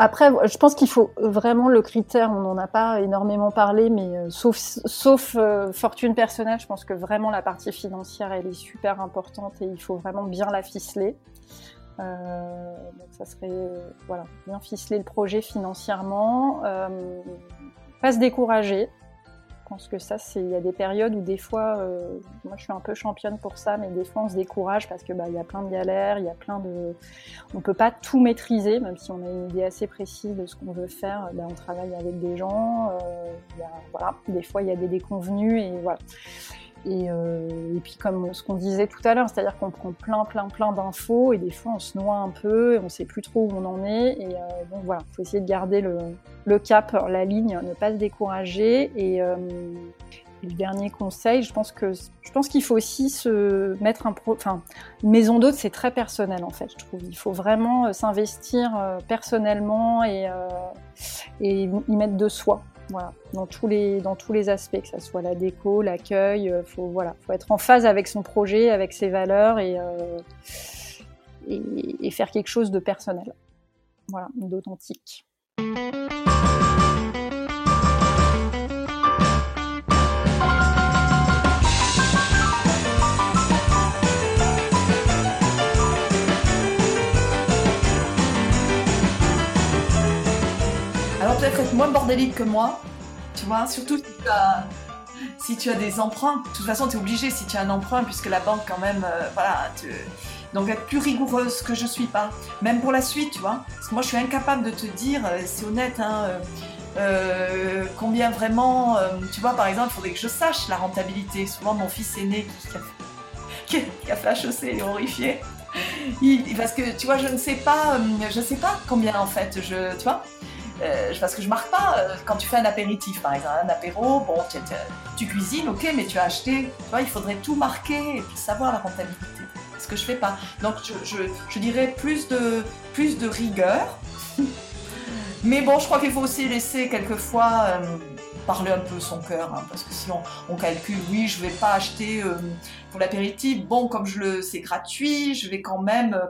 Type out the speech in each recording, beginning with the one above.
Après, je pense qu'il faut vraiment le critère, on n'en a pas énormément parlé, mais euh, sauf, sauf euh, fortune personnelle, je pense que vraiment la partie financière, elle est super importante et il faut vraiment bien la ficeler. Euh, donc ça serait voilà, bien ficeler le projet financièrement, pas se décourager, pense que ça, c'est il y a des périodes où des fois, euh, moi je suis un peu championne pour ça, mais des fois on se décourage parce que bah il y a plein de galères, il y a plein de, on peut pas tout maîtriser, même si on a une idée assez précise de ce qu'on veut faire. Bah, on travaille avec des gens, euh, voilà, des fois il y a des déconvenus et voilà. Et, euh, et, puis comme ce qu'on disait tout à l'heure, c'est-à-dire qu'on prend plein, plein, plein d'infos et des fois on se noie un peu et on sait plus trop où on en est. Et euh, voilà, faut essayer de garder le, le, cap, la ligne, ne pas se décourager. Et, euh, le dernier conseil, je pense que je pense qu'il faut aussi se mettre un pro, enfin maison d'hôte, c'est très personnel en fait. Je trouve il faut vraiment euh, s'investir euh, personnellement et, euh, et y mettre de soi. Dans tous les dans tous les aspects, que ce soit la déco, l'accueil, euh, faut voilà, faut être en phase avec son projet, avec ses valeurs et, euh, et, et, faire quelque chose de personnel, voilà, d'authentique. Être moins bordélique que moi, tu vois, surtout si tu as, si tu as des emprunts. De toute façon, tu es obligé si tu as un emprunt, puisque la banque, quand même, euh, voilà. Donc, être plus rigoureuse que je suis pas. Même pour la suite, tu vois. Parce que moi, je suis incapable de te dire, euh, c'est honnête, hein, euh, combien vraiment. tu vois, par exemple, il faudrait que je sache la rentabilité. Souvent, mon fils aîné qui a, qui a fait HEC, est horrifié. Parce que tu vois, je ne sais pas, je sais pas combien en fait, je, tu vois. Euh, parce que je marque pas euh, quand tu fais un apéritif, par exemple, un apéro, bon, tu, tu, cuisines, ok, mais tu as acheté, tu vois, il faudrait tout marquer et puis savoir la rentabilité. Ce que je fais pas. Donc, je, je, dirais plus de, rigueur. mais bon, je crois qu'il faut aussi laisser quelquefois euh, parler un peu son cœur, hein, parce que si on, on, calcule, oui, je vais pas acheter euh, pour l'apéritif, bon, comme je le, c'est gratuit, je vais quand même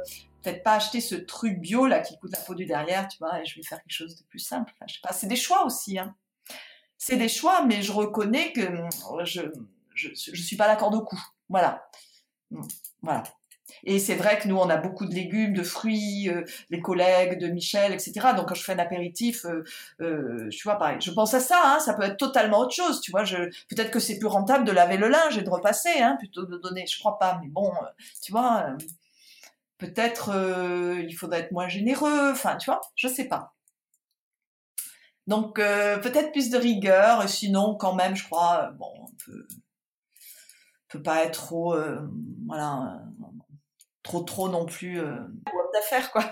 peut-être pas acheter ce truc bio là qui coûte la peau du derrière, tu vois, et je vais faire quelque chose de plus simple. Je sais pas, c'est des choix aussi. Hein. C'est des choix, mais je reconnais que hum, je je, suis pas d'accord de coup. Voilà, hum, voilà. Et c'est vrai que nous, on a beaucoup de légumes, de fruits, euh, les collègues de Michel, etc. Donc quand je fais un apéritif, euh, euh, tu vois, pareil, je pense à ça. Hein, ça peut être totalement autre chose, tu vois. Peut-être que c'est plus rentable de laver le linge et de repasser, hein, plutôt que de donner. Je crois pas, mais bon, euh, tu vois. Euh, Peut-être euh, il faudrait être moins généreux, enfin tu vois, je sais pas. Donc euh, peut-être plus de rigueur, sinon quand même je crois, bon, on peut, peut pas être trop, euh, voilà, trop trop non plus euh, d'affaires quoi.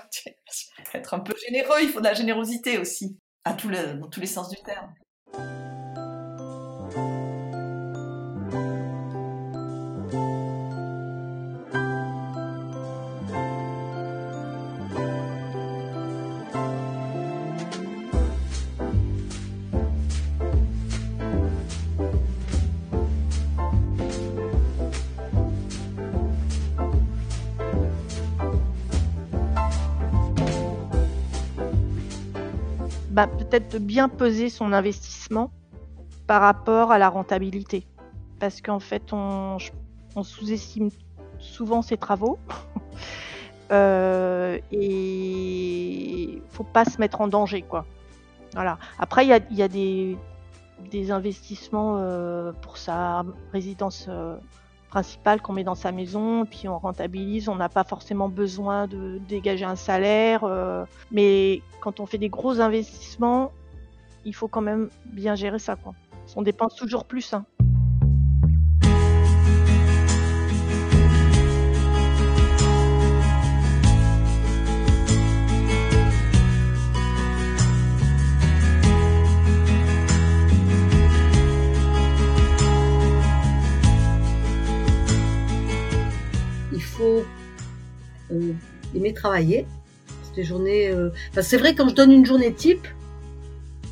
être un peu généreux, il faut de la générosité aussi, dans tous les sens du terme. Peut-être bien peser son investissement par rapport à la rentabilité. Parce qu'en fait, on, sous-estime souvent ses travaux. euh, et faut pas se mettre en danger, quoi. Voilà. Après, il y a, y a, des, investissements euh, pour sa résidence qu'on met dans sa maison, puis on rentabilise, on n'a pas forcément besoin de dégager un salaire. Euh, mais quand on fait des gros investissements, il faut quand même bien gérer ça. Quoi. On dépense toujours plus. Hein. Euh, aimer travailler. Des journées. Euh... Enfin, c'est vrai quand je donne une journée type,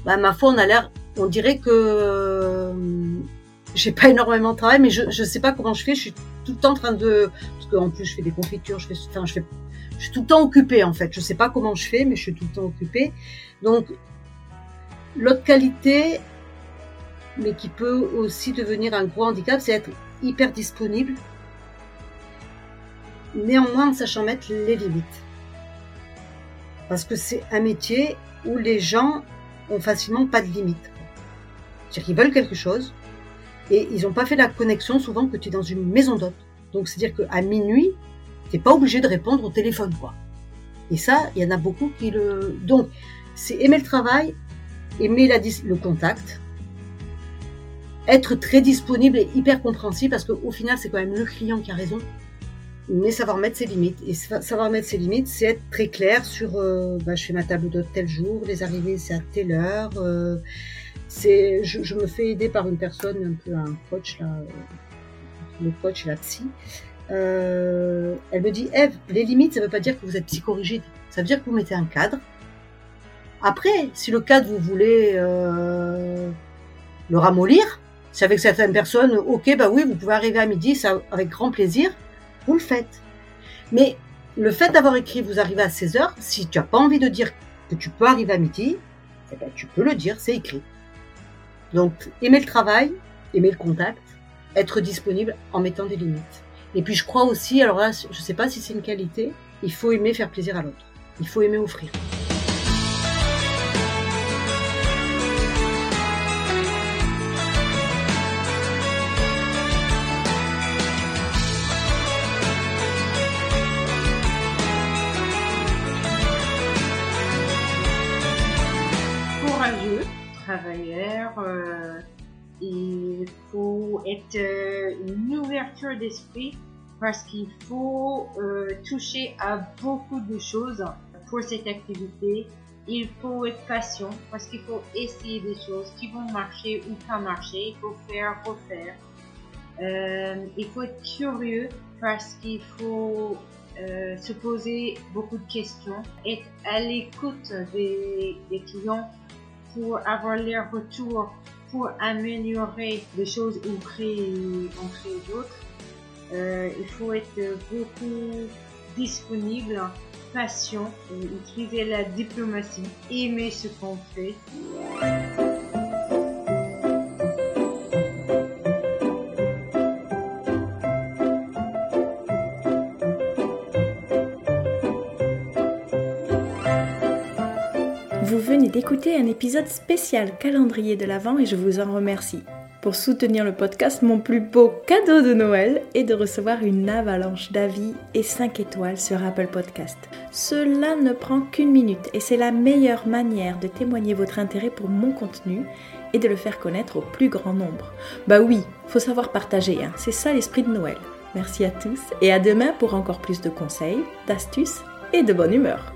bah, ma foi, on a l'air, on dirait que euh, j'ai pas énormément de travail, mais je sais pas comment je fais. Je suis tout le temps en train de parce qu'en plus je fais des confitures, je fais, je fais je suis tout le temps occupée en fait. Je sais pas comment je fais, mais je suis tout le temps occupée. Donc, l'autre qualité, mais qui peut aussi devenir un gros handicap, c'est être hyper disponible, néanmoins en sachant mettre les limites. Parce que c'est un métier où les gens ont facilement pas de limites. C'est-à-dire qu'ils veulent quelque chose et ils n'ont pas fait la connexion souvent que tu es dans une maison d'hôte. Donc c'est-à-dire qu'à minuit, t'es pas obligé de répondre au téléphone, quoi. Et ça, il y en a beaucoup qui le. Donc, c'est aimer le travail, aimer le contact, être très disponible et hyper compréhensible parce qu'au final, c'est quand même le client qui a raison mais savoir mettre ses limites. Et savoir mettre ses limites, c'est être très clair sur euh, bah, je fais ma table d'hôte tel jour, les arrivées c'est à telle heure. Euh, c'est, je, je, me fais aider par une personne, un peu un coach, là, le coach la psy. Euh, elle me dit Eve, les limites, ça ne veut pas dire que vous êtes psychorigide. Ça veut dire que vous mettez un cadre. Après, si le cadre, vous voulez euh, le ramollir, c'est avec certaines personnes, ok, bah oui, vous pouvez arriver à midi, ça avec grand plaisir vous le faites. Mais le fait d'avoir écrit vous arrivez à 16 heures, si tu n'as pas envie de dire que tu peux arriver à midi, eh ben, tu peux le dire, c'est écrit. Donc, aimer le travail, aimer le contact, être disponible en mettant des limites. Et puis, je crois aussi, alors là, je ne sais pas si c'est une qualité, il faut aimer faire plaisir à l'autre. Il faut aimer offrir. Travailleur. Euh, il faut être euh, une ouverture d'esprit parce qu'il faut euh, toucher à beaucoup de choses pour cette activité. Il faut être patient parce qu'il faut essayer des choses qui vont marcher ou pas marcher. Il faut faire, refaire. Il faut être curieux parce qu'il faut se poser beaucoup de questions, être à l'écoute des clients pour avoir leur retour, pour améliorer les choses ou créer, créer d'autres. Euh, il faut être beaucoup disponible, patient, utiliser la diplomatie, aimer ce qu'on fait. D'écouter un épisode spécial calendrier de l'Avent et je vous en remercie. Pour soutenir le podcast, mon plus beau cadeau de Noël est de recevoir une avalanche d'avis et 5 étoiles sur Apple Podcast. Cela ne prend qu'une minute et c'est la meilleure manière de témoigner votre intérêt pour mon contenu et de le faire connaître au plus grand nombre. Bah oui, faut savoir partager, hein. c'est ça l'esprit de Noël. Merci à tous et à demain pour encore plus de conseils, d'astuces et de bonne humeur.